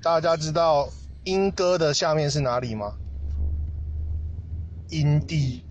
大家知道莺歌的下面是哪里吗？阴地。